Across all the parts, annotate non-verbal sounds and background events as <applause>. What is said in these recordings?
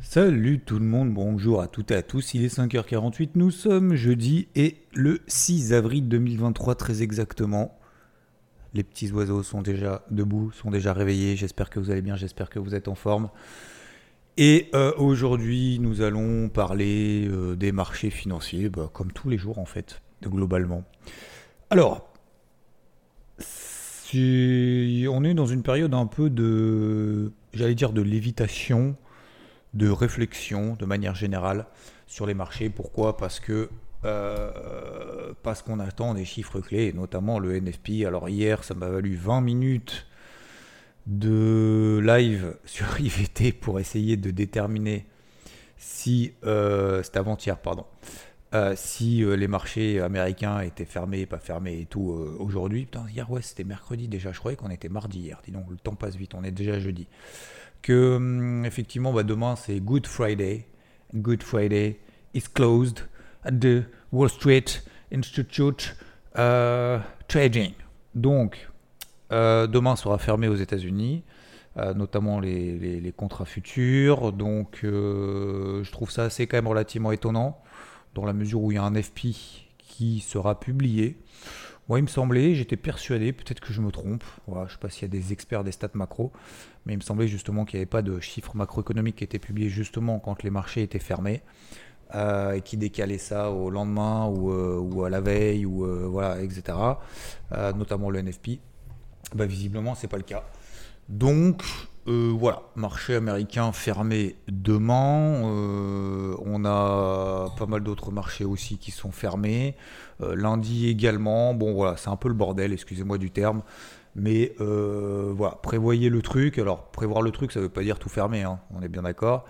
Salut tout le monde, bonjour à toutes et à tous. Il est 5h48, nous sommes jeudi et le 6 avril 2023 très exactement. Les petits oiseaux sont déjà debout, sont déjà réveillés. J'espère que vous allez bien, j'espère que vous êtes en forme. Et euh, aujourd'hui, nous allons parler euh, des marchés financiers, bah, comme tous les jours en fait, globalement. Alors, si on est dans une période un peu de, j'allais dire, de lévitation, de réflexion de manière générale sur les marchés. Pourquoi? Parce que euh, parce qu'on attend des chiffres clés, notamment le NFP. Alors hier, ça m'a valu 20 minutes de live <laughs> sur IVT pour essayer de déterminer si euh, c'était avant-hier, pardon. Euh, si les marchés américains étaient fermés, pas fermés et tout aujourd'hui. Putain, hier, ouais, c'était mercredi déjà. Je croyais qu'on était mardi hier. Dis donc, le temps passe vite. On est déjà jeudi. Que hum, effectivement, bah, demain c'est Good Friday. Good Friday is closed at the Wall Street Institute uh, Trading. Donc, euh, demain sera fermé aux États-Unis, euh, notamment les, contrats futurs. Donc, euh, je trouve ça assez quand même relativement étonnant, dans la mesure où il y a un FP qui sera publié. Moi, il me semblait, j'étais persuadé, peut-être que je me trompe. Je ne sais pas s'il y a des experts des stats macro, mais il me semblait justement qu'il n'y avait pas de chiffres macroéconomiques qui étaient publiés justement quand les marchés étaient fermés. euh, et qui décalaient ça au lendemain ou, euh, ou à la veille ou euh, voilà etc notamment le NFP bah, visiblement, c'est pas le cas. Donc, euh, voilà, marché américain fermé demain. Euh, on a pas mal d'autres marchés aussi qui sont fermés. Euh, lundi également. Bon, voilà, c'est un peu le bordel, excusez-moi du terme. Mais voilà, prévoyez le truc. Alors, prévoir le truc, ça veut pas dire tout fermer, hein, on est bien d'accord.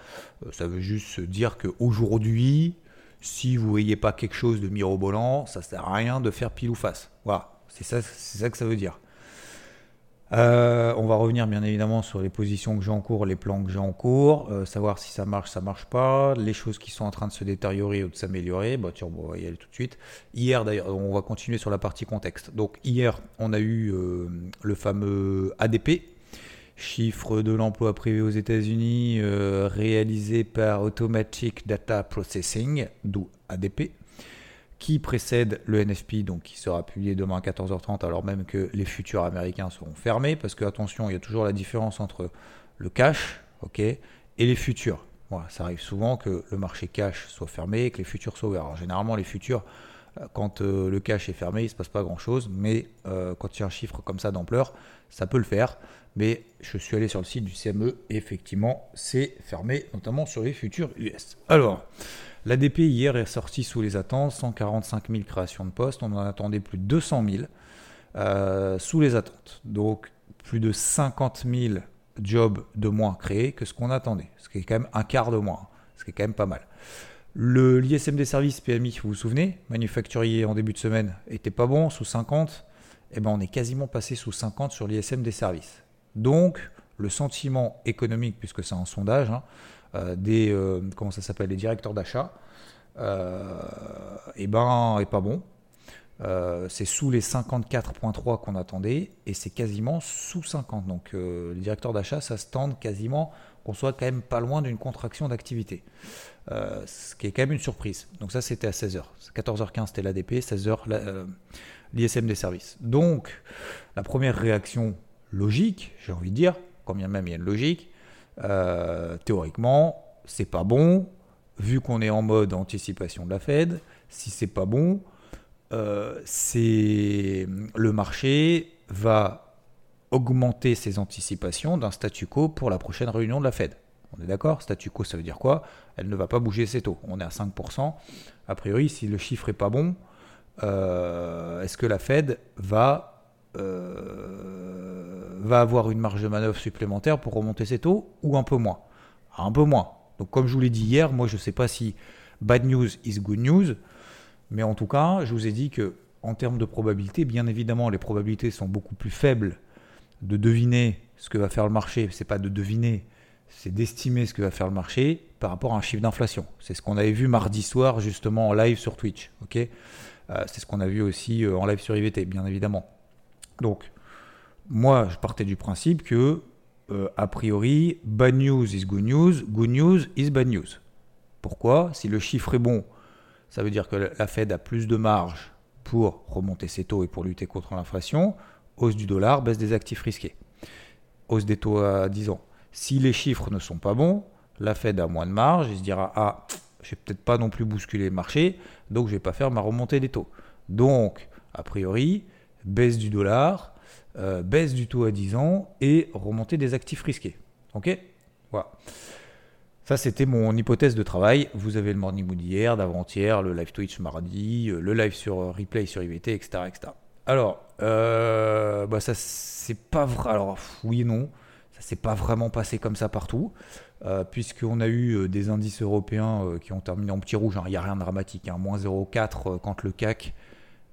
Ça veut juste dire qu'aujourd'hui, si vous voyez pas quelque chose de mirobolant, ça sert à rien de faire pile ou face. Voilà, c'est ça, c'est ça que ça veut dire. Euh, on va revenir bien évidemment sur les positions que j'ai en cours, les plans que j'ai en cours, euh, savoir si ça marche, ça marche pas, les choses qui sont en train de se détériorer ou de s'améliorer. Bah, on va y aller tout de suite. Hier d'ailleurs, on va continuer sur la partie contexte. Donc hier, on a eu euh, le fameux ADP, chiffre de l'emploi privé aux États-Unis réalisé par Automatic Data Processing, d'où ADP qui précède le NFP, donc qui sera publié demain à 14h30, alors même que les futurs américains seront fermés, parce que attention, il y a toujours la différence entre le cash, ok, et les futurs. Ça arrive souvent que le marché cash soit fermé et que les futurs soient ouverts. Alors, généralement, les futurs, quand euh, le cash est fermé, il ne se passe pas grand-chose, mais euh, quand il y a un chiffre comme ça d'ampleur, ça peut le faire. Mais je suis allé sur le site du CME effectivement, c'est fermé, notamment sur les futurs US. Alors, L'ADP hier est sorti sous les attentes, 145 000 créations de postes, on en attendait plus de 200 000 euh, sous les attentes. Donc plus de 50 000 jobs de moins créés que ce qu'on attendait, ce qui est quand même un quart de moins, ce qui est quand même pas mal. Le l'ISM des services PMI, vous vous souvenez, manufacturier en début de semaine était pas bon, sous 50, et ben on est quasiment passé sous 50 sur l'ISM des services. Donc le sentiment économique, puisque c'est un sondage, hein, euh, des euh, ça s'appelle, directeurs d'achat, euh, et ben est pas bon. C'est sous les 54.3 qu'on attendait et c'est quasiment sous 50. Donc les directeurs d'achat, ça se tente quasiment qu'on soit quand même pas loin d'une contraction d'activité. Euh, ce qui est quand même une surprise. Donc ça c'était à 16h. 14h15 c'était l'ADP, 16h la- euh, l'ISM des services. Donc la première réaction logique, j'ai envie de dire, quand bien même il y a une logique, euh, théoriquement, c'est pas bon, vu qu'on est en mode anticipation de la Fed, si c'est pas bon, euh, c'est le marché va augmenter ses anticipations d'un statu quo pour la prochaine réunion de la Fed. On est d'accord Statu quo, ça veut dire quoi? Elle ne va pas bouger ses taux. On est à 5%. A priori, si le chiffre est pas bon, euh, est-ce que la Fed va va avoir une marge de manœuvre supplémentaire pour remonter ses taux ou un peu moins? Un peu moins. Donc comme je vous l'ai dit hier, moi je ne sais pas si bad news is good news, mais en tout cas, je vous ai dit que en termes de probabilité, bien évidemment, les probabilités sont beaucoup plus faibles de deviner ce que va faire le marché. C'est pas de deviner, c'est d'estimer ce que va faire le marché par rapport à un chiffre d'inflation. C'est ce qu'on avait vu mardi soir justement en live sur Twitch. Euh, c'est ce qu'on a vu aussi euh, en live sur IVT, bien évidemment. Donc, moi, je partais du principe que, euh, a priori, bad news is good news, good news is bad news. Pourquoi? Si le chiffre est bon, ça veut dire que la Fed a plus de marge pour remonter ses taux et pour lutter contre l'inflation. Hausse du dollar, baisse des actifs risqués. Hausse des taux à 10 ans. Si les chiffres ne sont pas bons, la Fed a moins de marge, il se dira Ah, je vais peut-être pas non plus bousculer le marché, donc je vais pas faire ma remontée des taux. Donc, a priori, baisse du dollar, euh, baisse du taux à 10 ans et remontée des actifs risqués. Ok? Voilà. Ça, c'était mon hypothèse de travail. Vous avez le morning mood d'hier, d'avant-hier, le live Twitch mardi, euh, le live sur euh, replay sur IVT, etc. etc. Alors, euh, bah ça, c'est pas vrai. Alors, oui et non. Ça pas vraiment passé comme ça partout, puisqu'on a eu des indices européens qui ont terminé en petit rouge. Hein. Il n'y a rien de dramatique. Hein. Moins 0,4 quand le CAC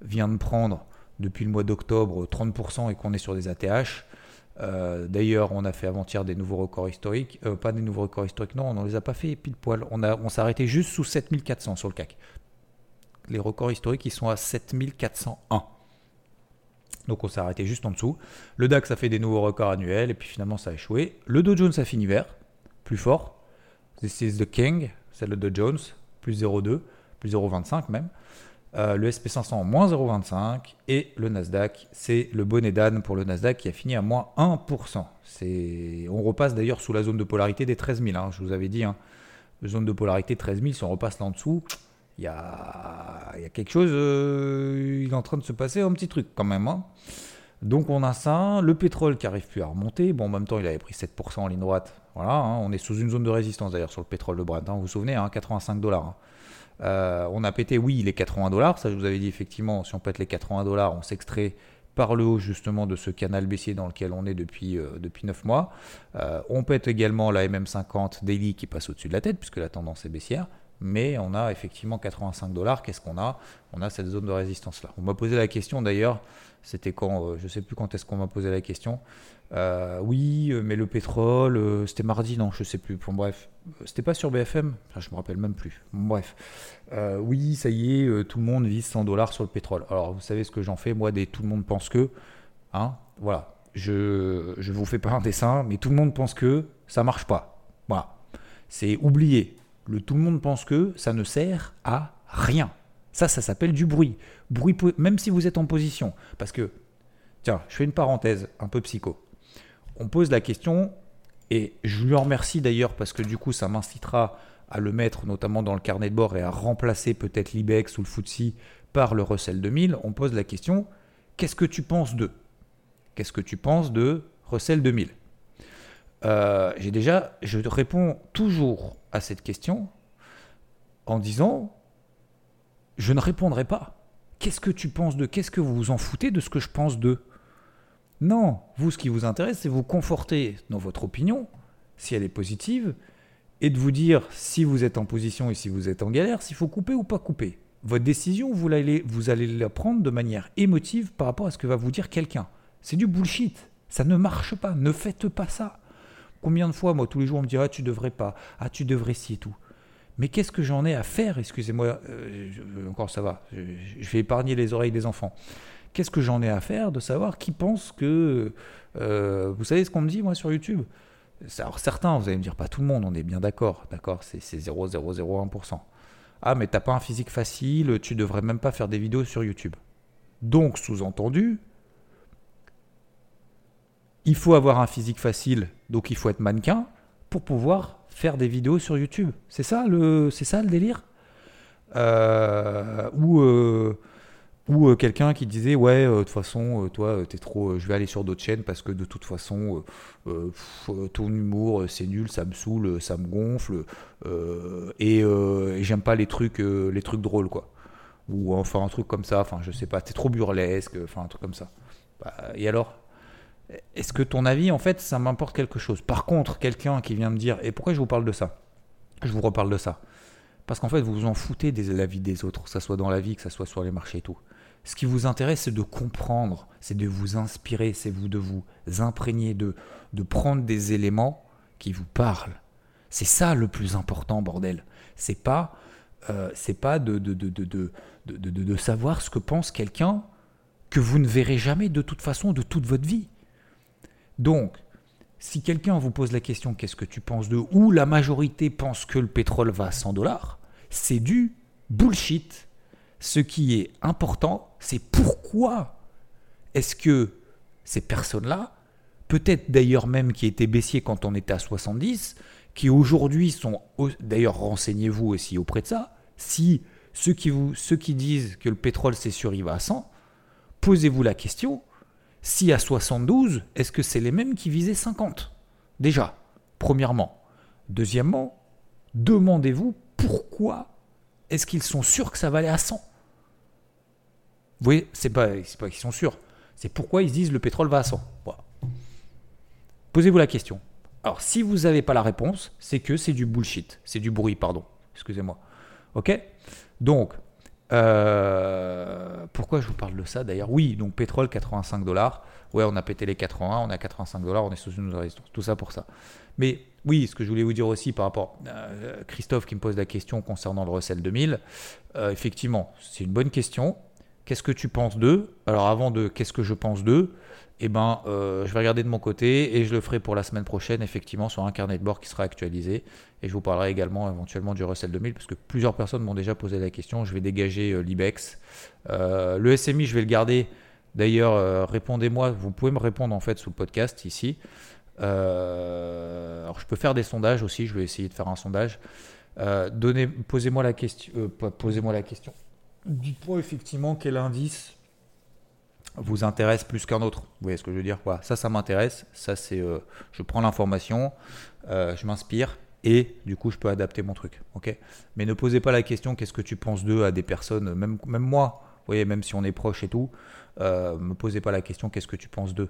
vient de prendre depuis le mois d'octobre 30% et qu'on est sur des ATH. Euh, d'ailleurs, on a fait avant-hier des nouveaux records historiques. Euh, pas des nouveaux records historiques, non, on ne les a pas fait pile poil. On, on s'est arrêté juste sous 7400 sur le CAC. Les records historiques, ils sont à 7401. Donc on s'est arrêté juste en dessous. Le DAX a fait des nouveaux records annuels et puis finalement ça a échoué. Le Dow Jones a fini vert, plus fort. This is the king, c'est le Dow Jones, plus 0,2, plus 0,25 même. Euh, le SP500 moins 0,25 et le Nasdaq, c'est le bonnet d'âne pour le Nasdaq qui a fini à moins 1%. On repasse d'ailleurs sous la zone de polarité des 13 000, hein, je vous avais dit. Hein. zone de polarité 13 000, si on repasse là en dessous, il y a, quelque chose, euh, il est en train de se passer un petit truc quand même. Hein. Donc on a ça, le pétrole qui arrive plus à remonter. Bon, en même temps, il avait pris 7% en ligne droite. Voilà, on est sous une zone de résistance d'ailleurs sur le pétrole de Brent. vous vous souvenez, 85 dollars. Euh, on a pété, oui, les 80 dollars. Ça, je vous avais dit effectivement, si on pète les 80 dollars, on s'extrait par le haut justement de ce canal baissier dans lequel on est depuis, euh, depuis 9 mois. On pète également la MM50 daily qui passe au-dessus de la tête puisque la tendance est baissière. Mais on a effectivement 85 dollars. Qu'est-ce qu'on a? On a cette zone de résistance là. On m'a posé la question d'ailleurs, c'était quand, je ne sais plus quand est-ce qu'on m'a posé la question. Euh, oui, euh, mais le pétrole, euh, c'était mardi, non, je sais plus. Bon, bref, c'était pas sur BFM, enfin, je me rappelle même plus. bref, oui, ça y est, tout le monde vise 100 dollars sur le pétrole. Alors, vous savez ce que j'en fais, moi, des tout le monde pense que, hein, voilà, je, je vous fais pas un dessin, mais tout le monde pense que ça marche pas. Voilà, c'est oublié. Le tout le monde pense que ça ne sert à rien. Ça, ça s'appelle du bruit. Bruit, même si vous êtes en position, parce que, tiens, je fais une parenthèse un peu psycho on pose la question, et je lui en remercie d'ailleurs parce que du coup ça m'incitera à le mettre notamment dans le carnet de bord et à remplacer peut-être l'IBEX ou le FTSE par le Russell 2000, on pose la question, qu'est-ce que tu penses de Qu'est-ce que tu penses de Russell 2000 euh, J'ai déjà, je réponds toujours à cette question en disant, je ne répondrai pas. Qu'est-ce que tu penses de Qu'est-ce que vous vous en foutez de ce que je pense de non, vous, ce qui vous intéresse, c'est vous conforter dans votre opinion, si elle est positive, et de vous dire si vous êtes en position et si vous êtes en galère, s'il faut couper ou pas couper. Votre décision, vous allez, vous allez la prendre de manière émotive par rapport à ce que va vous dire quelqu'un. C'est du bullshit. Ça ne marche pas. Ne faites pas ça. Combien de fois, moi, tous les jours, on me dit Ah, tu devrais pas. Ah, tu devrais si et tout. Mais qu'est-ce que j'en ai à faire? Excusez-moi, euh, encore ça va. je vais épargner les oreilles des enfants qu'est-ce que j'en ai à faire de savoir qui pense que... Euh, vous savez ce qu'on me dit, moi, sur YouTube? Alors, certains, vous allez me dire, pas tout le monde, on est bien d'accord, d'accord, c'est 0,001%. Ah, mais t'as pas un physique facile, tu devrais même pas faire des vidéos sur YouTube. Donc, sous-entendu, il faut avoir un physique facile, donc il faut être mannequin pour pouvoir faire des vidéos sur YouTube. C'est ça le, c'est ça le délire? Euh, Ou euh, ou euh, quelqu'un qui disait ouais de toute façon toi t'es trop je vais aller sur d'autres chaînes parce que de toute façon ton humour c'est nul ça me saoule ça me gonfle et, j'aime pas les trucs les trucs drôles quoi. Ou enfin un truc comme ça enfin je sais pas t'es trop burlesque enfin un truc comme ça. Bah, et alors? Est-ce que ton avis, en fait, ça m'importe quelque chose? Par contre, quelqu'un qui vient me dire, et pourquoi je vous parle de ça? Je vous reparle de ça. Parce qu'en fait, vous vous en foutez de la vie des autres, que ce soit dans la vie, que ce soit sur les marchés et tout. Ce qui vous intéresse, c'est de comprendre, c'est de vous inspirer, c'est vous de vous imprégner, de, de prendre des éléments qui vous parlent. C'est ça le plus important, bordel. C'est pas, euh, c'est pas de de, de, de, de, savoir ce que pense quelqu'un que vous ne verrez jamais de toute façon de toute votre vie. Donc, si quelqu'un vous pose la question qu'est-ce que tu penses de ou la majorité pense que le pétrole va à 100 dollars, c'est du bullshit. Ce qui est important, c'est pourquoi est-ce que ces personnes-là, peut-être d'ailleurs même qui étaient baissiers quand on était à 70, qui aujourd'hui sont, d'ailleurs renseignez-vous aussi auprès de ça, si ceux qui, disent que le pétrole c'est sûr il va à 100, posez-vous la question, si à 72, est-ce que c'est les mêmes qui visaient 50 Déjà, premièrement. Deuxièmement, demandez-vous pourquoi est-ce qu'ils sont sûrs que ça va aller à 100 Vous voyez, c'est pas, pas qu'ils sont sûrs, c'est pourquoi ils disent le pétrole va à 100. Posez-vous la question. Alors, si vous n'avez pas la réponse, c'est que c'est du bullshit, c'est du bruit, pardon. Excusez-moi. Ok? Donc, euh, pourquoi je vous parle de ça d'ailleurs? Oui, donc pétrole 85 dollars. Ouais, on a pété les 80, on a 85 dollars, on est sous une résistance. Tout ça pour ça. Mais oui, ce que je voulais vous dire aussi par rapport à euh, Christophe qui me pose la question concernant le recel 2000, euh, effectivement, c'est une bonne question. Qu'est-ce que tu penses d'eux? Alors avant de qu'est-ce que je pense d'eux, eh ben, euh, je vais regarder de mon côté et je le ferai pour la semaine prochaine, effectivement, sur un carnet de bord qui sera actualisé. Et je vous parlerai également éventuellement du Russell 2000, parce que plusieurs personnes m'ont déjà posé la question. Je vais dégager euh, l'IBEX. Euh, le SMI, je vais le garder. D'ailleurs, répondez-moi. Vous pouvez me répondre en fait sous le podcast ici. alors, je peux faire des sondages aussi. Je vais essayer de faire un sondage. posez-moi la question. posez-moi la question. Dites-moi effectivement quel indice vous intéresse plus qu'un autre. Vous voyez ce que je veux dire? Ça, ça m'intéresse. Ça, c'est, euh, je prends l'information, euh, je m'inspire et du coup, je peux adapter mon truc. Mais ne posez pas la question qu'est-ce que tu penses d'eux à des personnes, même, moi. Vous voyez, même si on est proche et tout, euh, me posez pas la question qu'est-ce que tu penses d'eux?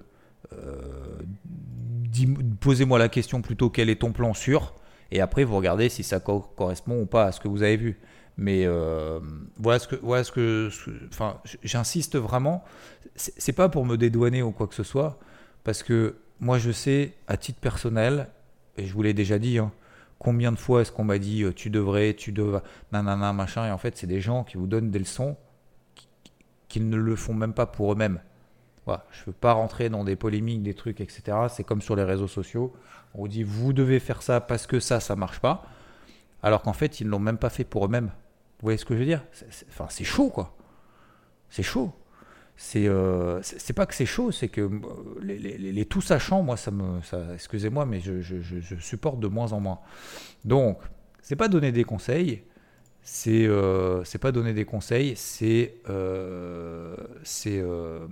posez-moi la question plutôt quel est ton plan sûr? Et après vous regardez si ça correspond ou pas à ce que vous avez vu. Mais euh, voilà ce que, voilà ce que, enfin, j'insiste vraiment. C'est pas pour me dédouaner ou quoi que ce soit, parce que moi je sais à titre personnel, et je vous l'ai déjà dit, hein, combien de fois est-ce qu'on m'a dit euh, tu devrais, tu devrais, nanana, machin, et en fait c'est des gens qui vous donnent des leçons qui, ne le font même pas pour eux-mêmes. Voilà, je ne veux pas rentrer dans des polémiques, des trucs, etc. C'est comme sur les réseaux sociaux. On vous dit vous devez faire ça parce que ça, ça marche pas. Alors qu'en fait, ils ne l'ont même pas fait pour eux-mêmes. Voyez ce que je veux dire? Enfin, c'est chaud, quoi. C'est chaud. C'est euh, pas que c'est chaud, c'est que euh, les, tout sachants, moi, ça me. Excusez-moi, mais je, je, je, supporte de moins en moins. Donc, c'est pas donner des conseils, c'est euh, pas donner des conseils, c'est euh, c'est euh,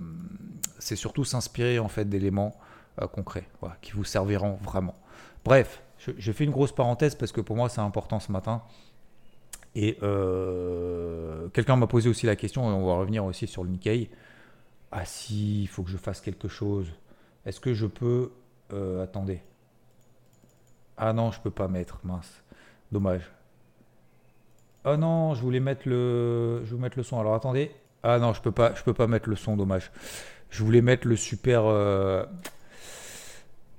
surtout s'inspirer en fait d'éléments concrets qui vous serviront vraiment. Bref, j'ai fait une grosse parenthèse parce que pour moi c'est important ce matin. Et euh, quelqu'un m'a posé aussi la question, et on va revenir aussi sur le Nikkei. Ah si, il faut que je fasse quelque chose. Est-ce que je peux... Euh, attendez. Ah non, je peux pas mettre, mince. Dommage. Ah non, je voulais mettre le, je voulais mettre le son. Alors attendez. Ah non, je peux pas, je peux pas mettre le son, dommage. Je voulais mettre le super, euh,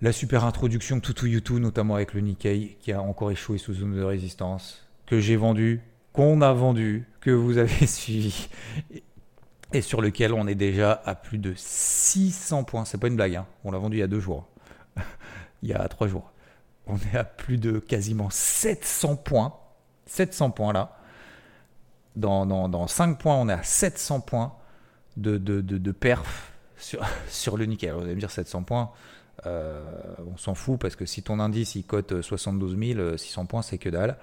la super introduction Tutu YouTube, notamment avec le Nikkei, qui a encore échoué sous zone de résistance que j'ai vendu, qu'on a vendu, que vous avez <laughs> suivi et sur lequel on est déjà à plus de 600 points. C'est pas une blague, hein. on l'a vendu il y a deux jours, <laughs> il y a trois jours. On est à plus de quasiment 700 points. 700 points là. Dans, dans, dans 5 points, on est à 700 points de, de, de, perf sur, <laughs> sur le nickel. vous allez me dire 700 points, euh, on s'en fout parce que si ton indice il cote 72 000, 600 points c'est que dalle.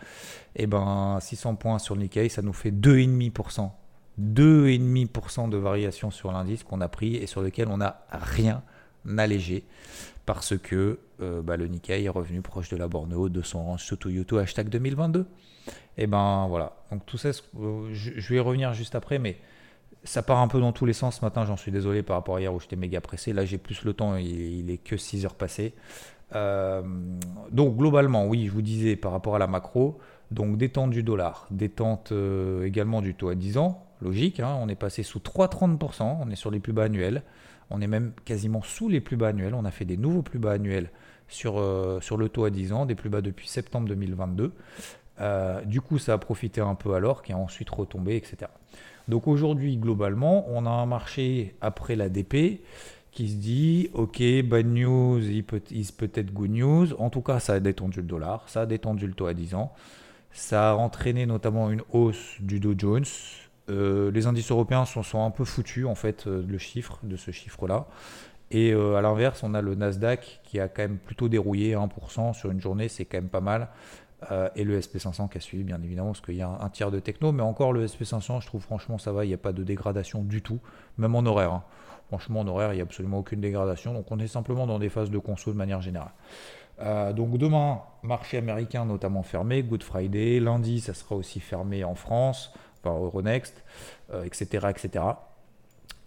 Et eh ben 600 points sur le Nikkei, ça nous fait 2,5%. 2,5% de variation sur l'indice qu'on a pris et sur lequel on n'a rien allégé parce que euh, bah, le Nikkei est revenu proche de la borne haute de son range Soto Yuto hashtag 2022. Et eh ben voilà, donc tout ça, euh, je, vais y revenir juste après, mais Ça part un peu dans tous les sens ce matin, j'en suis désolé par rapport à hier où j'étais méga pressé. Là, j'ai plus le temps, il, est que 6 heures passées. Euh, donc, globalement, oui, je vous disais par rapport à la macro, donc détente du dollar, détente euh, également du taux à 10 ans, logique, hein, on est passé sous 3,30%, on est sur les plus bas annuels, on est même quasiment sous les plus bas annuels, on a fait des nouveaux plus bas annuels sur, euh, sur le taux à 10 ans, des plus bas depuis septembre 2022. du coup, ça a profité un peu alors, qui a ensuite retombé, etc. Donc aujourd'hui, globalement, on a un marché après la DP qui se dit ok, bad news is peut-être good news. En tout cas, ça a détendu le dollar, ça a détendu le taux à 10 ans. Ça a entraîné notamment une hausse du Dow Jones. Euh, les indices européens sont, un peu foutus en fait euh, chiffre de ce chiffre-là. Et euh, à l'inverse, on a le Nasdaq qui a quand même plutôt dérouillé 1% sur une journée, c'est quand même pas mal. Euh, et le SP500 qui a suivi, bien évidemment, parce qu'il y a un, tiers de techno. Mais encore, le SP500, je trouve franchement, ça va, il n'y a pas de dégradation du tout, même en horaire. Hein. Franchement, en horaire, il n'y a absolument aucune dégradation. Donc, on est simplement dans des phases de conso de manière générale. Euh, donc, demain, marché américain notamment fermé, Good Friday. Lundi, ça sera aussi fermé en France, par Euronext, etc. etc.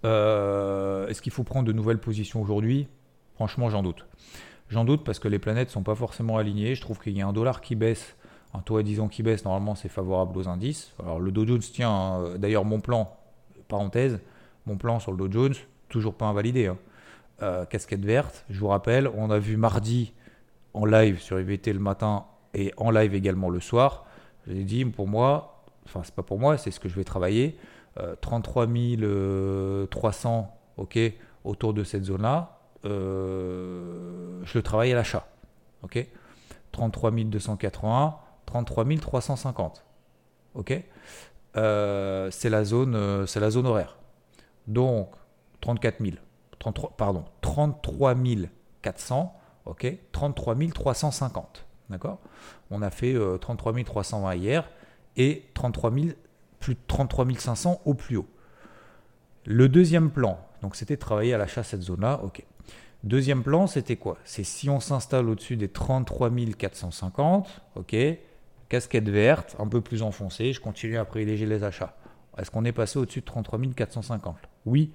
Est-ce qu'il faut prendre de nouvelles positions aujourd'hui? Franchement, j'en doute. J'en doute parce que les planètes ne sont pas forcément alignées. Je trouve qu'il y a un dollar qui baisse, un taux à 10 ans qui baisse, normalement c'est favorable aux indices. Alors le Dow Jones tient, hein, d'ailleurs mon plan, parenthèse, mon plan sur le Dow Jones, toujours pas invalidé. Hein. Euh, casquette verte, je vous rappelle, on a vu mardi en live sur IVT le matin et en live également le soir. J'ai dit pour moi, enfin c'est pas pour moi, c'est ce que je vais travailler. 33 euh, 300, ok, autour de cette zone-là. Euh, je le travaille à l'achat. Ok? 33 281, 33 350. Ok? Euh, C'est la, zone, euh, la zone horaire. Donc, 34 000. 33, pardon, 33 400. Ok? 33 350. D'accord? On a fait 33 320 hier et 33 plus de 33 500 au plus haut. Le deuxième plan, donc c'était travailler à l'achat cette zone-là, ok. Deuxième plan, c'était quoi? C'est si on s'installe au-dessus des 33 450, ok, casquette verte, un peu plus enfoncée, je continue à privilégier les achats. Est-ce qu'on est passé au-dessus de 33 450 Oui,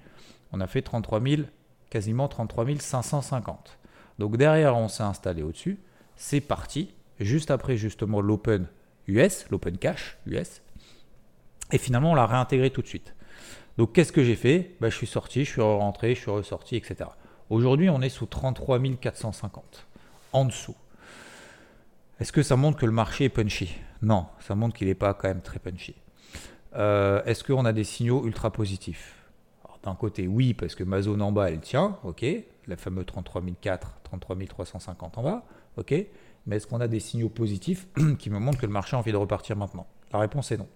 on a fait 33 000, quasiment 33 550. Donc derrière, on s'est installé au-dessus, c'est parti, juste après justement l'Open US, l'Open Cash US, et finalement on l'a réintégré tout de suite. Donc qu'est-ce que j'ai fait? Bah, Je suis sorti, je suis rentré, je suis ressorti, etc. Aujourd'hui, on est sous 33 450, en dessous. Est-ce que ça montre que le marché est punchy? Non, ça montre qu'il n'est pas quand même très punchy. Euh, est-ce qu'on a des signaux ultra positifs? D'un côté, oui, parce que ma zone en bas, elle tient, ok, la fameuse 33 400, 33 350 en bas, ok, mais est-ce qu'on a des signaux positifs <clears throat> qui me montrent que le marché a envie de repartir maintenant? La réponse est non.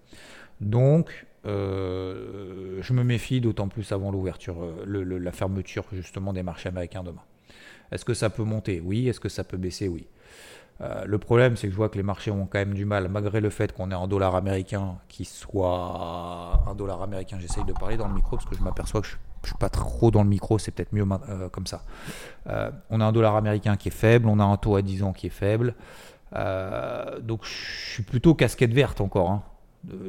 Donc, euh, je me méfie d'autant plus avant l'ouverture, euh, la fermeture justement des marchés américains demain. Est-ce que ça peut monter? Oui. Est-ce que ça peut baisser? Oui. Euh, le problème, c'est que je vois que les marchés ont quand même du mal, malgré le fait qu'on ait un dollar américain qui soit un dollar américain. J'essaye de parler dans le micro parce que je m'aperçois que je ne suis pas trop dans le micro, c'est peut-être mieux comme ça. on a un dollar américain qui est faible, on a un taux à 10 ans qui est faible. donc je suis plutôt casquette verte encore. Hein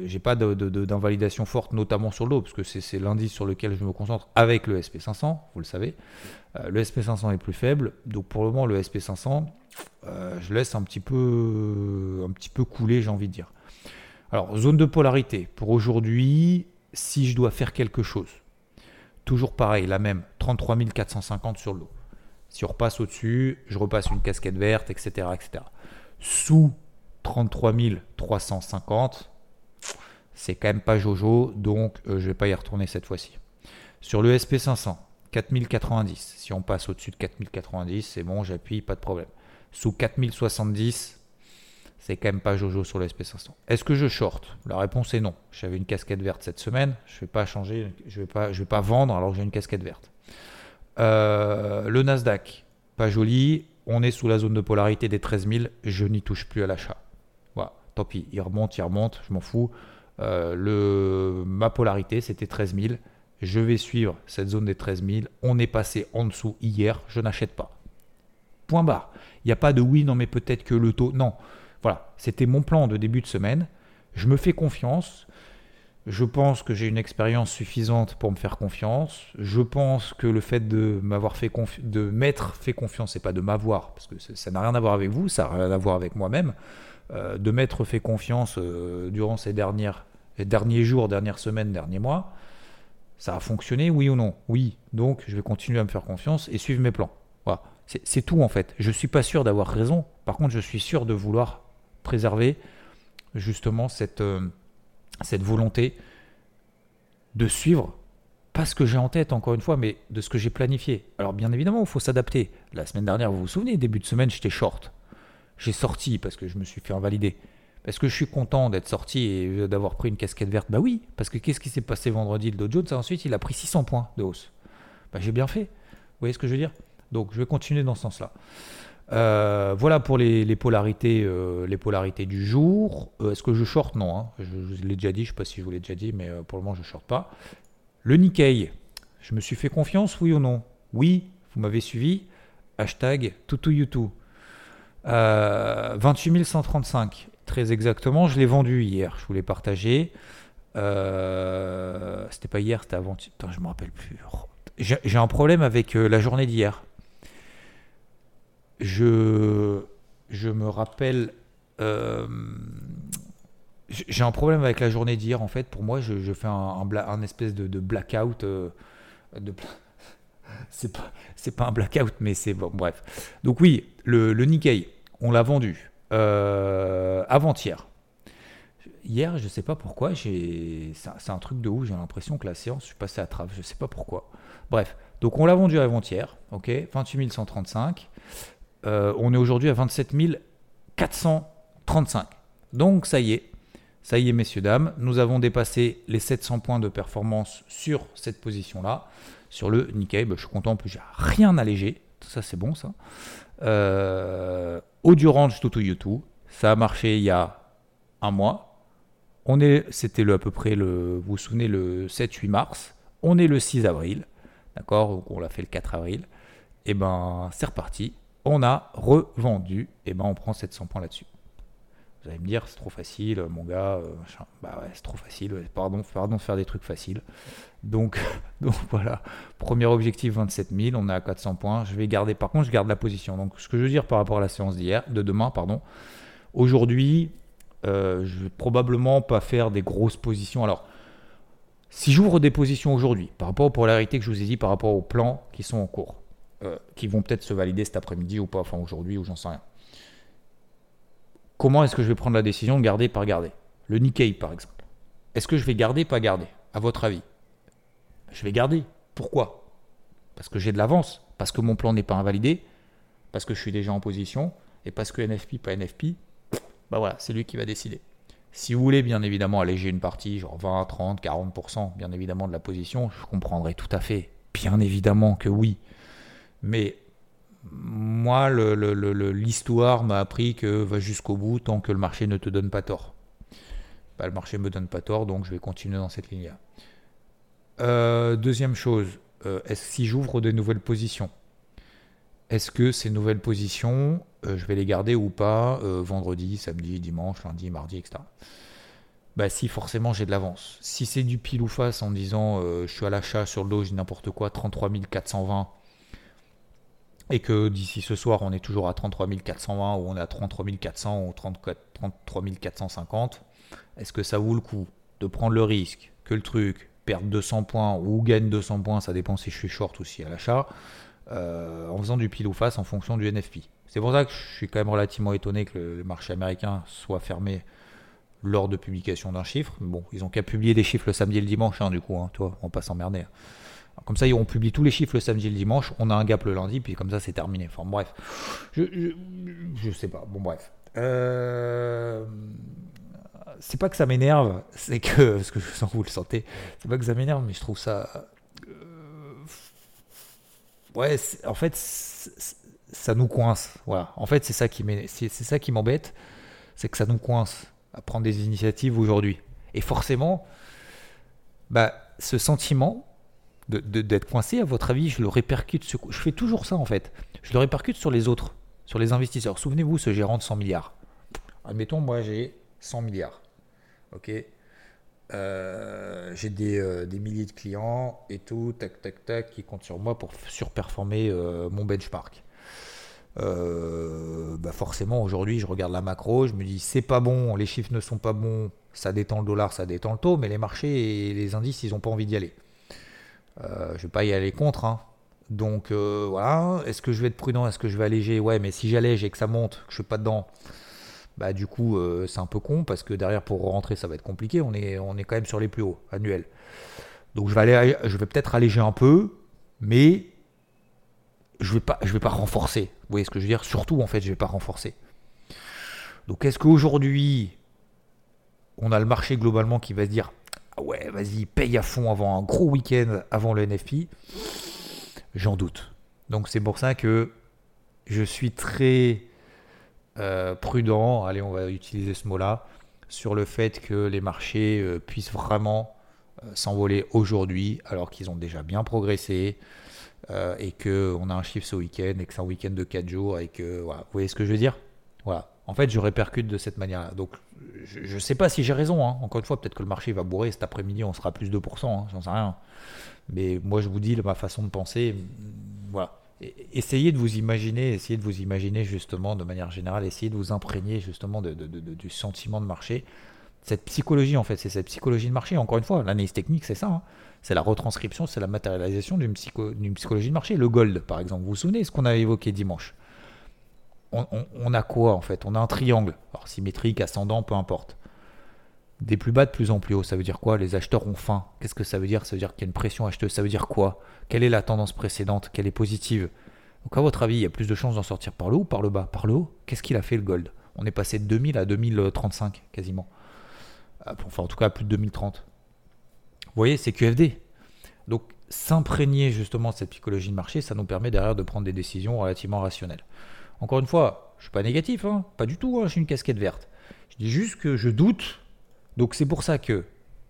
j'ai pas d'invalidation forte, notamment sur l'eau, parce que c'est l'indice sur lequel je me concentre avec le SP500, vous le savez. Euh, le SP500 est plus faible, donc pour le moment, le SP500, euh, je laisse un petit peu, un petit peu couler, j'ai envie de dire. Alors, zone de polarité. Pour aujourd'hui, si je dois faire quelque chose, toujours pareil, la même, 33 450 sur l'eau. Si on repasse au-dessus, je repasse une casquette verte, etc. etc. Sous 33 350, c'est quand même pas Jojo, donc je euh, je vais pas y retourner cette fois-ci. Sur le SP500, 4090. Si on passe au-dessus de 4090, c'est bon, j'appuie, pas de problème. Sous 4070, c'est quand même pas Jojo sur le SP500. Est-ce que je short? La réponse est non. J'avais une casquette verte cette semaine, je vais pas changer, je vais pas, vais pas vendre alors que j'ai une casquette verte. Euh, le Nasdaq, pas joli. On est sous la zone de polarité des 13 000. Je n'y touche plus à l'achat. Voilà, tant pis, il remonte, il remonte, je m'en fous. Euh, le, ma polarité, c'était 13 000. Je vais suivre cette zone des 13 000. On est passé en dessous hier. Je n'achète pas. Point barre. Il n'y a pas de oui, non, mais peut-être que le taux. Non. Voilà. C'était mon plan de début de semaine. Je me fais confiance. Je pense que j'ai une expérience suffisante pour me faire confiance. Je pense que le fait de m'avoir fait de m'être fait confiance, c'est pas de m'avoir, parce que ça n'a rien à voir avec vous, ça n'a rien à voir avec moi-même. Euh, de m'être fait confiance euh, durant ces dernières, derniers jours, dernières semaines, derniers mois, ça a fonctionné, oui ou non? Oui. Donc, je vais continuer à me faire confiance et suivre mes plans. Voilà. C'est tout en fait. Je ne suis pas sûr d'avoir raison. Par contre, je suis sûr de vouloir préserver justement cette, euh, cette volonté de suivre pas ce que j'ai en tête, encore une fois, mais de ce que j'ai planifié. Alors, bien évidemment, il faut s'adapter. La semaine dernière, vous vous souvenez, début de semaine, j'étais short. J'ai sorti parce que je me suis fait invalider. Est-ce que je suis content d'être sorti et d'avoir pris une casquette verte? Bah oui, parce que qu'est-ce qui s'est passé vendredi? Le Dow Jones, ensuite, il a pris 600 points de hausse. Bah j'ai bien fait. Vous voyez ce que je veux dire? Donc je vais continuer dans ce sens-là. Euh, voilà pour les, polarités, euh, les polarités du jour. Euh, est-ce que je short Non. Hein. Je, l'ai déjà dit, je ne sais pas si je vous l'ai déjà dit, mais pour le moment, je ne short pas. Le Nikkei, je me suis fait confiance, oui ou non? Oui, vous m'avez suivi. Hashtag tutu 28 135. Très exactement, je l'ai vendu hier, je voulais partager. Euh, c'était pas hier, c'était avant. Putain, je me rappelle plus. J'ai un problème avec euh, la journée d'hier. Je, me rappelle. Euh, j'ai un problème avec la journée d'hier en fait. Pour moi, je, fais un, espèce de, blackout. de, <laughs> c'est pas, pas un blackout, mais c'est bon. Bref. Donc oui, le, le Nikkei, on l'a vendu. Euh, avant-hier. Hier, je ne sais pas pourquoi, c'est un truc de ouf, j'ai l'impression que la séance, je suis passé à travers, je ne sais pas pourquoi. Bref, donc on l'a vendu avant-hier, ok, 28 135. Euh, on est aujourd'hui à 27 435. Donc ça y est, ça y est messieurs, dames, nous avons dépassé les 700 points de performance sur cette position-là. Sur le Nikkei, bah, je suis content, en plus j'ai rien allégé, ça c'est bon ça. Euh, Audio Range to YouTube. Ça a marché il y a un mois. On est, c'était le, à peu près le, vous vous souvenez, le 7-8 mars. On est le 6 avril. D'accord? On l'a fait le 4 avril. Et eh ben, c'est reparti. On a revendu. Et eh ben, on prend 700 points là-dessus. Vous allez me dire, c'est trop facile, mon gars. Euh, bah ouais, c'est trop facile. Pardon, pardon de faire des trucs faciles. Donc, <laughs> donc voilà, premier objectif 27 000, on est à 400 points. Je vais garder, par contre, je garde la position. Donc, ce que je veux dire par rapport à la séance d'hier, de demain, pardon. Aujourd'hui, euh, je vais probablement pas faire des grosses positions. Alors, si j'ouvre des positions aujourd'hui, par rapport aux polarités que je vous ai dit, par rapport aux plans qui sont en cours, euh, qui vont peut-être se valider cet après-midi ou pas, enfin aujourd'hui ou j'en sais rien. Comment est-ce que je vais prendre la décision de garder, pas garder? Le Nikkei, par exemple. Est-ce que je vais garder, pas garder? À votre avis? Je vais garder. Pourquoi? Parce que j'ai de l'avance, parce que mon plan n'est pas invalidé, parce que je suis déjà en position, et parce que NFP, pas NFP, bah voilà, c'est lui qui va décider. Si vous voulez bien évidemment alléger une partie, genre 20, 30, 40%, bien évidemment de la position, je comprendrai tout à fait. Bien évidemment que oui. Mais moi, l'histoire m'a appris que va jusqu'au bout tant que le marché ne te donne pas tort. Bah, le marché me donne pas tort, donc je vais continuer dans cette ligne-là. Euh, deuxième chose, euh, est-ce si j'ouvre de nouvelles positions Est-ce que ces nouvelles positions, euh, je vais les garder ou pas vendredi, samedi, dimanche, lundi, mardi, etc. Bah si forcément j'ai de l'avance. Si c'est du pile ou face en disant je suis à l'achat sur le dos, j'ai n'importe quoi, 33 420 et que d'ici ce soir on est toujours à 33 420 ou on est à 33 400 ou 34, 33 450, est-ce que ça vaut le coup de prendre le risque que le truc perde 200 points ou gagne 200 points, ça dépend si je suis short ou si à l'achat, euh, en faisant du pile ou face en fonction du NFP. C'est pour ça que je suis quand même relativement étonné que le marché américain soit fermé lors de publication d'un chiffre. Bon, ils ont qu'à publier des chiffres le samedi et le dimanche, hein, du coup, hein, toi, on pas s'emmerder. Comme ça, on publie tous les chiffres le samedi et le dimanche, on a un gap le lundi, puis comme ça, c'est terminé. Bref. Je, je, sais pas. Bon, bref. Euh, c'est pas que ça m'énerve, c'est que. <laughs> Parce que je sens que vous le sentez. C'est pas que ça m'énerve, mais je trouve ça. Euh, ouais, en fait, ça nous coince. Voilà. En fait, c'est ça qui c'est ça qui m'embête, c'est que ça nous coince à prendre des initiatives aujourd'hui. Et forcément, bah, ce sentiment, d'être coincé, à votre avis, je le répercute sur... Je fais toujours ça en fait. Je le répercute sur les autres, sur les investisseurs. Souvenez-vous, ce gérant de 100 milliards. Admettons, moi j'ai 100 milliards. Ok? Euh, j'ai des, des, milliers de clients et tout, tac, tac, tac, qui comptent sur moi pour surperformer mon benchmark. bah forcément, aujourd'hui, je regarde la macro, je me dis c'est pas bon, les chiffres ne sont pas bons, ça détend le dollar, ça détend le taux, mais les marchés et les indices, ils n'ont pas envie d'y aller. Euh, je ne vais pas y aller contre. Hein. Donc euh, voilà, est-ce que je vais être prudent? Est-ce que je vais alléger? Ouais, mais si j'allège et que ça monte, que je ne suis pas dedans, bah du coup euh, c'est un peu con parce que derrière pour rentrer ça va être compliqué. On est, on est quand même sur les plus hauts annuels. Donc je vais, aller, je vais peut-être alléger un peu, mais je vais vais pas renforcer. Vous voyez ce que je veux dire? Surtout en fait, je vais pas renforcer. Donc est-ce qu'aujourd'hui on a le marché globalement qui va se dire ouais, vas-y, paye à fond avant un gros week-end avant le NFP J'en doute. Donc c'est pour ça que je suis très euh, prudent, allez, on va utiliser ce mot-là, sur le fait que les marchés euh, puissent vraiment euh, s'envoler aujourd'hui alors qu'ils ont déjà bien progressé et qu'on a un chiffre ce week-end et que c'est un week-end de 4 jours et que voilà, vous voyez ce que je veux dire? Voilà. En fait, je répercute de cette manière-là. Donc, je ne sais pas si j'ai raison. Hein. Encore une fois, peut-être que le marché va bourrer cet après-midi, on sera plus de 2%, hein, j'en sais rien. Mais moi, je vous dis ma façon de penser. Voilà. Essayez de vous imaginer, essayez de vous imaginer justement de manière générale, essayez de vous imprégner justement de, du sentiment de marché. Cette psychologie, en fait, c'est cette psychologie de marché. Encore une fois, l'analyse technique, c'est ça. Hein. C'est la retranscription, c'est la matérialisation d'une psychologie de marché. Le gold, par exemple. Vous vous souvenez ce qu'on avait évoqué dimanche? On, a quoi en fait? On a un triangle, alors symétrique, ascendant, peu importe. Des plus bas de plus en plus haut, ça veut dire quoi? Les acheteurs ont faim. Qu'est-ce que ça veut dire? Ça veut dire qu'il y a une pression acheteuse. Ça veut dire quoi? Quelle est la tendance précédente? Quelle est positive? Donc à votre avis, il y a plus de chances d'en sortir par le haut ou par le bas? Par le haut Qu'est-ce qu'il a fait le gold? On est passé de 2000 à 2035 quasiment. Ah, enfin en tout cas à plus de 2030. Vous voyez, c'est QFD. Donc s'imprégner justement de cette psychologie de marché, ça nous permet derrière de prendre des décisions relativement rationnelles. Encore une fois, je suis pas négatif, hein, pas du tout, hein, j'ai une casquette verte. Je dis juste que je doute. Donc c'est pour ça que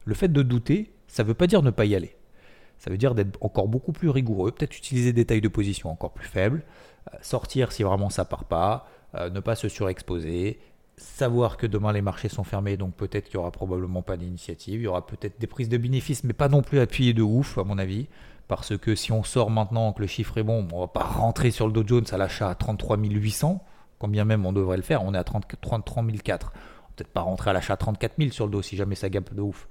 le fait de douter, ça ne veut pas dire ne pas y aller. Ça veut dire d'être encore beaucoup plus rigoureux, peut-être utiliser des tailles de position encore plus faibles, euh, sortir si vraiment ça part pas, euh, ne pas se surexposer, savoir que demain les marchés sont fermés, donc peut-être qu'il y aura probablement pas d'initiative, il y aura peut-être des prises de bénéfices, mais pas non plus appuyées de ouf à mon avis. Parce que si on sort maintenant que le chiffre est bon, on va pas rentrer sur le Dow Jones à l'achat à 33 800, combien même on devrait le faire, on est à 33 004. Peut-être pas rentrer à l'achat à 34 000 sur le dos si jamais ça gape de ouf.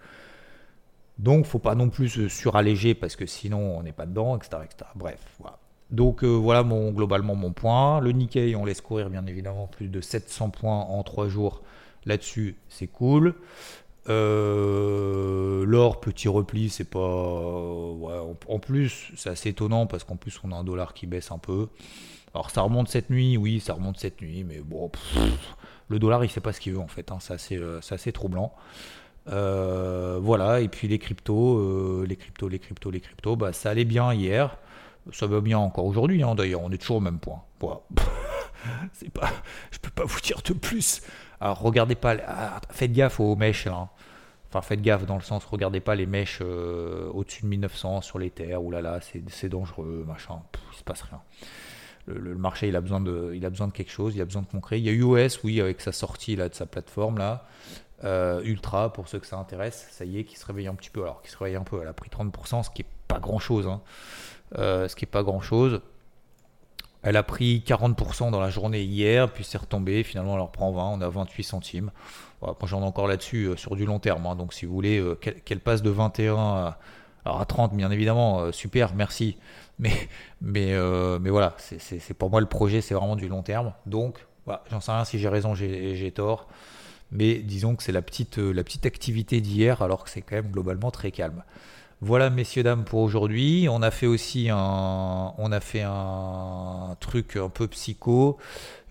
Donc faut pas non plus se suralléger parce que sinon on n'est pas dedans, etc. Bref, voilà. Donc euh, voilà mon, globalement mon point. Le Nikkei, on laisse courir bien évidemment plus de 700 points en 3 jours. Là-dessus, c'est cool. Euh, l'or, petit repli, c'est pas. en plus, c'est assez étonnant parce qu'en plus, on a un dollar qui baisse un peu. Alors, ça remonte cette nuit, oui, ça remonte cette nuit, mais bon, le dollar, il sait pas ce qu'il veut en fait. Hein, c'est assez, euh, assez, troublant. Euh, voilà, et puis les cryptos, les cryptos, les cryptos, les cryptos, bah, ça allait bien hier. Ça va bien encore aujourd'hui, hein, d'ailleurs, on est toujours au même point. Voilà. <laughs> c'est pas, je peux pas vous dire de plus. Alors regardez pas, ah, faites gaffe aux mèches là. Enfin faites gaffe dans le sens, regardez pas les mèches euh, au-dessus de 1900 sur les terres. Ouh là là, c'est dangereux, machin. il se passe rien. Le, marché il a besoin de, il a besoin de quelque chose, il a besoin de concret. Il y a US, oui, avec sa sortie là de sa plateforme là. Euh, Ultra, pour ceux que ça intéresse, ça y est, qui se réveille un petit peu. Alors, qui se réveille un peu, elle a pris 30%, ce qui est pas grand chose. Hein. Euh, ce qui est pas grand chose. Elle a pris 40% dans la journée hier, puis c'est retombé. Finalement, elle en reprend 20. On a 28 centimes. moi, j'en ai encore là-dessus euh, sur du long terme. Hein. donc, si vous voulez euh, qu'elle passe de 21 à, alors à 30, bien évidemment, euh, super, merci. <laughs> Mais, voilà, c'est pour moi le projet, c'est vraiment du long terme. Donc, j'en sais rien si j'ai raison, j'ai tort. Mais disons que c'est la petite, la petite activité d'hier, alors que c'est quand même globalement très calme. Voilà, messieurs, dames, pour aujourd'hui. On a fait aussi un, on a fait un truc un peu psycho.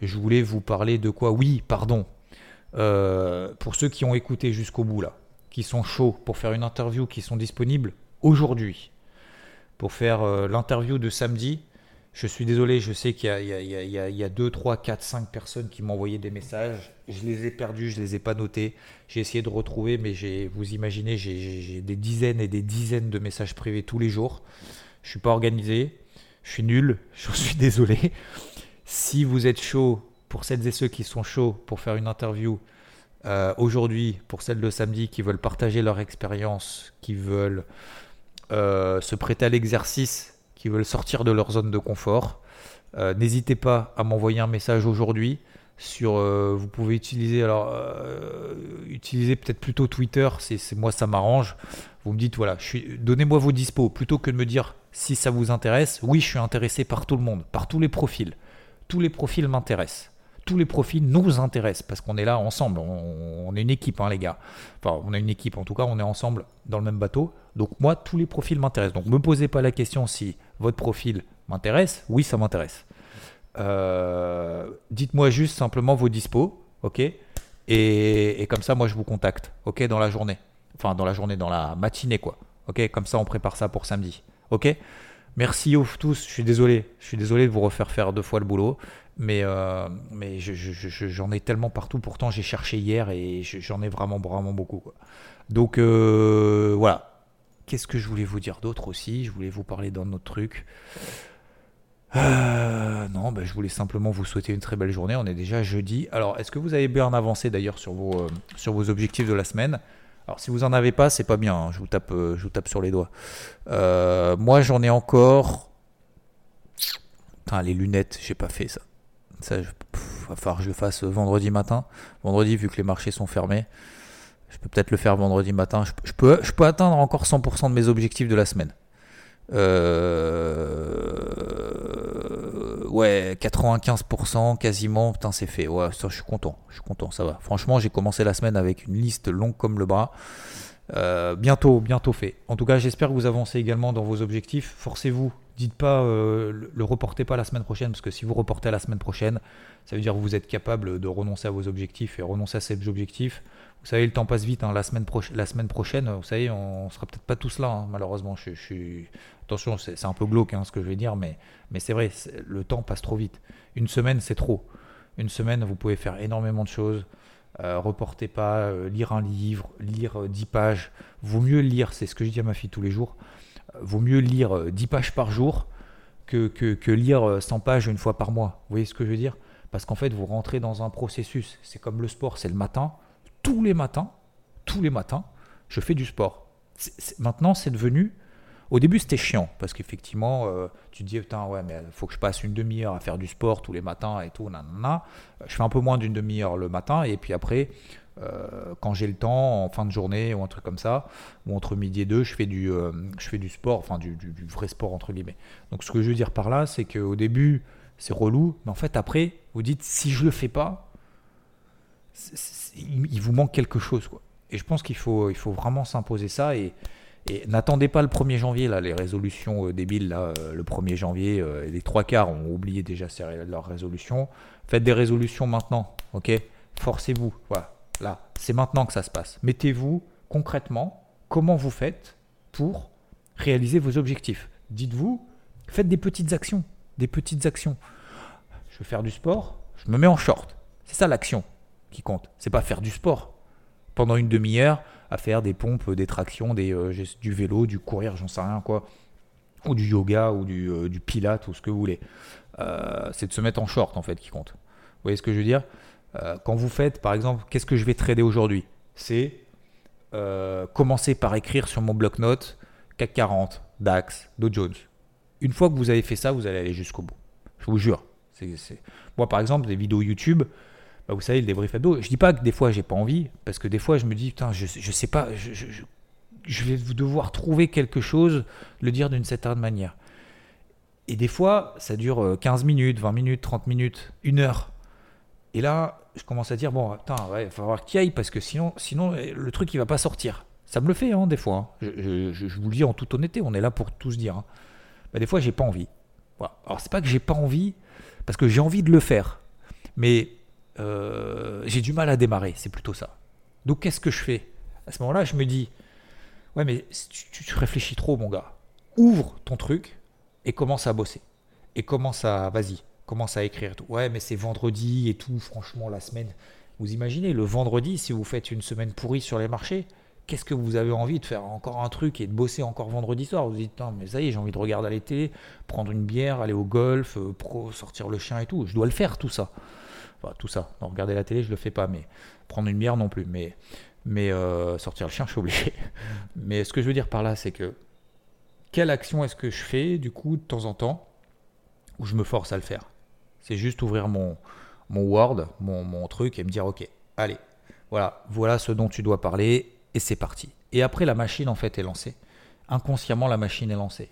Je voulais vous parler de quoi? Oui, pardon. Euh, pour ceux qui ont écouté jusqu'au bout là, qui sont chauds pour faire une interview, qui sont disponibles aujourd'hui pour faire euh, l'interview de samedi. Je suis désolé, je sais qu'il y, a 2, 3, 4, 5 personnes qui m'ont envoyé des messages. Je les ai perdus, je ne les ai pas notés. J'ai essayé de retrouver, mais vous imaginez, j'ai des dizaines et des dizaines de messages privés tous les jours. Je ne suis pas organisé, je suis nul, <laughs> je suis désolé. Si vous êtes chaud, pour celles et ceux qui sont chauds pour faire une interview euh, aujourd'hui, pour celles de samedi qui veulent partager leur expérience, qui veulent euh, se prêter à l'exercice, qui veulent sortir de leur zone de confort, euh, n'hésitez pas à m'envoyer un message aujourd'hui. Sur, vous pouvez utiliser alors utiliser peut-être plutôt Twitter, c'est moi ça m'arrange. Vous me dites voilà, donnez-moi vos dispos plutôt que de me dire si ça vous intéresse. Oui, je suis intéressé par tout le monde, par tous les profils. Tous les profils m'intéressent tous les profils nous intéressent parce qu'on est là ensemble. On, est une équipe, hein, les gars. Enfin, on a une équipe, en tout cas, on est ensemble dans le même bateau. Donc, moi, tous les profils m'intéressent. Donc, ne me posez pas la question si votre profil m'intéresse. Oui, ça m'intéresse. Euh, dites-moi juste simplement vos dispos, ok? Et, comme ça, moi, je vous contacte, ok, dans la journée. Enfin, dans la journée, dans la matinée, quoi. Ok, comme ça, on prépare ça pour samedi. Ok? Merci aux tous. Je suis désolé. Je suis désolé de vous refaire faire deux fois le boulot. Mais, euh, mais j'en ai tellement partout. Pourtant, j'ai cherché hier et j'en ai vraiment, vraiment beaucoup. Donc, euh, voilà. Qu'est-ce que je voulais vous dire d'autre aussi? Je voulais vous parler d'un autre truc. Euh, non, ben, je voulais simplement vous souhaiter une très belle journée. On est déjà jeudi. Alors, est-ce que vous avez bien avancé d'ailleurs sur vos, sur vos objectifs de la semaine? Alors si vous en avez pas, c'est pas bien. Hein. Je vous tape, je vous tape sur les doigts. moi, j'en ai encore. Putain, les lunettes, j'ai pas fait ça. Ça, il va falloir que je le fasse vendredi matin. Vendredi, vu que les marchés sont fermés. Je peux peut-être le faire vendredi matin. Je, peux, je peux atteindre encore 100% de mes objectifs de la semaine. Euh, ouais, 95% quasiment. Putain, c'est fait. Ouais, ça, je suis content. Je suis content, ça va. Franchement, j'ai commencé la semaine avec une liste longue comme le bras. Euh, bientôt, bientôt fait. En tout cas, j'espère que vous avancez également dans vos objectifs. Forcez-vous dites pas, euh, le reportez pas la semaine prochaine, parce que si vous reportez à la semaine prochaine, ça veut dire que vous êtes capable de renoncer à vos objectifs et renoncer à ces objectifs. Vous savez, le temps passe vite. Hein. La, semaine la semaine prochaine, vous savez, on, sera peut-être pas tous là, hein, malheureusement. Je. Attention, c'est un peu glauque hein, ce que je vais dire, mais, mais c'est vrai, le temps passe trop vite. Une semaine, c'est trop. Une semaine, vous pouvez faire énormément de choses. Euh, reportez pas, euh, lire un livre, lire 10 pages. Vaut mieux lire, c'est ce que je dis à ma fille tous les jours vaut mieux lire 10 euh, pages par jour que, que, lire 100 euh, pages une fois par mois. Vous voyez ce que je veux dire? Parce qu'en fait, vous rentrez dans un processus. C'est comme le sport, c'est le matin. Tous les matins, tous les matins, je fais du sport. maintenant, c'est devenu. Au début, c'était chiant parce qu'effectivement, euh, tu te dis putain ouais, mais faut que je passe une demi-heure à faire du sport tous les matins et tout. Nanana. Je fais un peu moins d'une demi-heure le matin et puis après, euh, quand j'ai le temps, en fin de journée ou un truc comme ça, ou entre midi et deux, je fais du, euh, je fais du sport, enfin du, vrai sport entre guillemets. Donc ce que je veux dire par là, c'est qu'au début, c'est relou, mais en fait après, vous dites si je le fais pas, il vous manque quelque chose. Quoi. Et je pense qu'il faut, il faut vraiment s'imposer ça et, et n'attendez pas le 1er janvier, là, les résolutions euh, débiles, là, le 1er janvier, les trois quarts ont oublié déjà leur résolution. Faites des résolutions maintenant, ok? Forcez-vous, voilà Là, c'est maintenant que ça se passe. Mettez-vous concrètement comment vous faites pour réaliser vos objectifs. Dites-vous, faites des petites actions. Des petites actions. Je veux faire du sport, je me mets en short. C'est ça l'action qui compte. C'est pas faire du sport pendant une demi-heure à faire des pompes, des tractions, des, euh, du vélo, du courir, j'en sais rien quoi, ou du yoga ou du, euh, du ou ce que vous voulez. Euh, c'est de se mettre en short en fait qui compte. Vous voyez ce que je veux dire? Euh, quand vous faites, par exemple, qu'est-ce que je vais trader aujourd'hui? C'est commencer par écrire sur mon bloc-notes CAC 40, DAX, Dow Jones. Une fois que vous avez fait ça, vous allez aller jusqu'au bout. Je vous jure. Moi, par exemple, des vidéos YouTube, bah, vous savez, le débrief dos. je dis pas que des fois, j'ai pas envie, parce que des fois, je me dis, putain, je, je sais pas, je, vais devoir trouver quelque chose, le dire d'une certaine manière. Et des fois, ça dure 15 euh, minutes, 20 minutes, 30 minutes, une heure. Et là, je commence à dire bon, il va falloir qu'il aille parce que sinon, sinon, le truc il va pas sortir. Ça me le fait hein, des fois. Hein. Je, vous le dis en toute honnêteté, on est là pour tout se dire. Hein. Des fois, j'ai pas envie. Voilà. Alors c'est pas que j'ai pas envie, parce que j'ai envie de le faire, mais euh, j'ai du mal à démarrer. C'est plutôt ça. Donc qu'est-ce que je fais? À ce moment-là, je me dis ouais, mais tu, réfléchis trop, mon gars. Ouvre ton truc et commence à bosser. Et commence à vas-y, commence à écrire. Ouais, mais c'est vendredi et tout, franchement, la semaine. Vous imaginez, le vendredi, si vous faites une semaine pourrie sur les marchés, qu'est-ce que vous avez envie de faire encore un truc et de bosser encore vendredi soir Vous vous dites, non, mais ça y est, j'ai envie de regarder à l'été, prendre une bière, aller au golf, euh, sortir le chien et tout. Je dois le faire, tout ça. Bah, tout ça. Regarder la télé, je le fais pas, mais prendre une bière non plus. Mais, mais euh, sortir le chien, je suis obligé. <laughs> mais ce que je veux dire par là, c'est que quelle action est-ce que je fais, du coup, de temps en temps, où je me force à le faire? C'est juste ouvrir mon, mon Word, mon, mon truc, et me dire, ok, allez, voilà, voilà ce dont tu dois parler, et c'est parti. Et après, la machine, en fait, est lancée. Inconsciemment, la machine est lancée.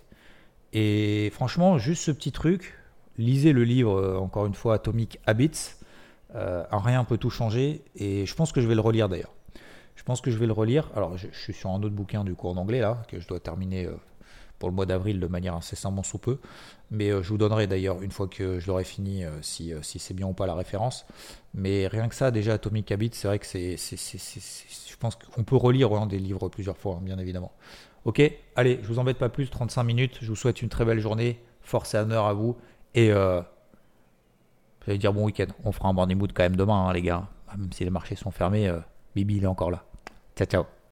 Et franchement, juste ce petit truc, lisez le livre, euh, encore une fois, Atomic Habits. Euh, rien peut tout changer. Et je pense que je vais le relire d'ailleurs. Je pense que je vais le relire. Alors, je, suis sur un autre bouquin du cours d'anglais, là, que je dois terminer euh, pour le mois d'avril de manière incessamment sous peu. Mais je vous donnerai d'ailleurs, une fois que je l'aurai fini, si, si c'est bien ou pas la référence. Mais rien que ça, déjà, Atomic Habits, c'est vrai que c'est. Je pense qu'on peut relire hein, des livres plusieurs fois, hein, bien évidemment. Ok, allez, je vous embête pas plus, 35 minutes. Je vous souhaite une très belle journée. Force et honneur à vous. Et euh, j'allais dire bon week-end. On fera un morning mood quand même demain, hein, les gars. Même si les marchés sont fermés, euh, Bibi il est encore là. Ciao, ciao.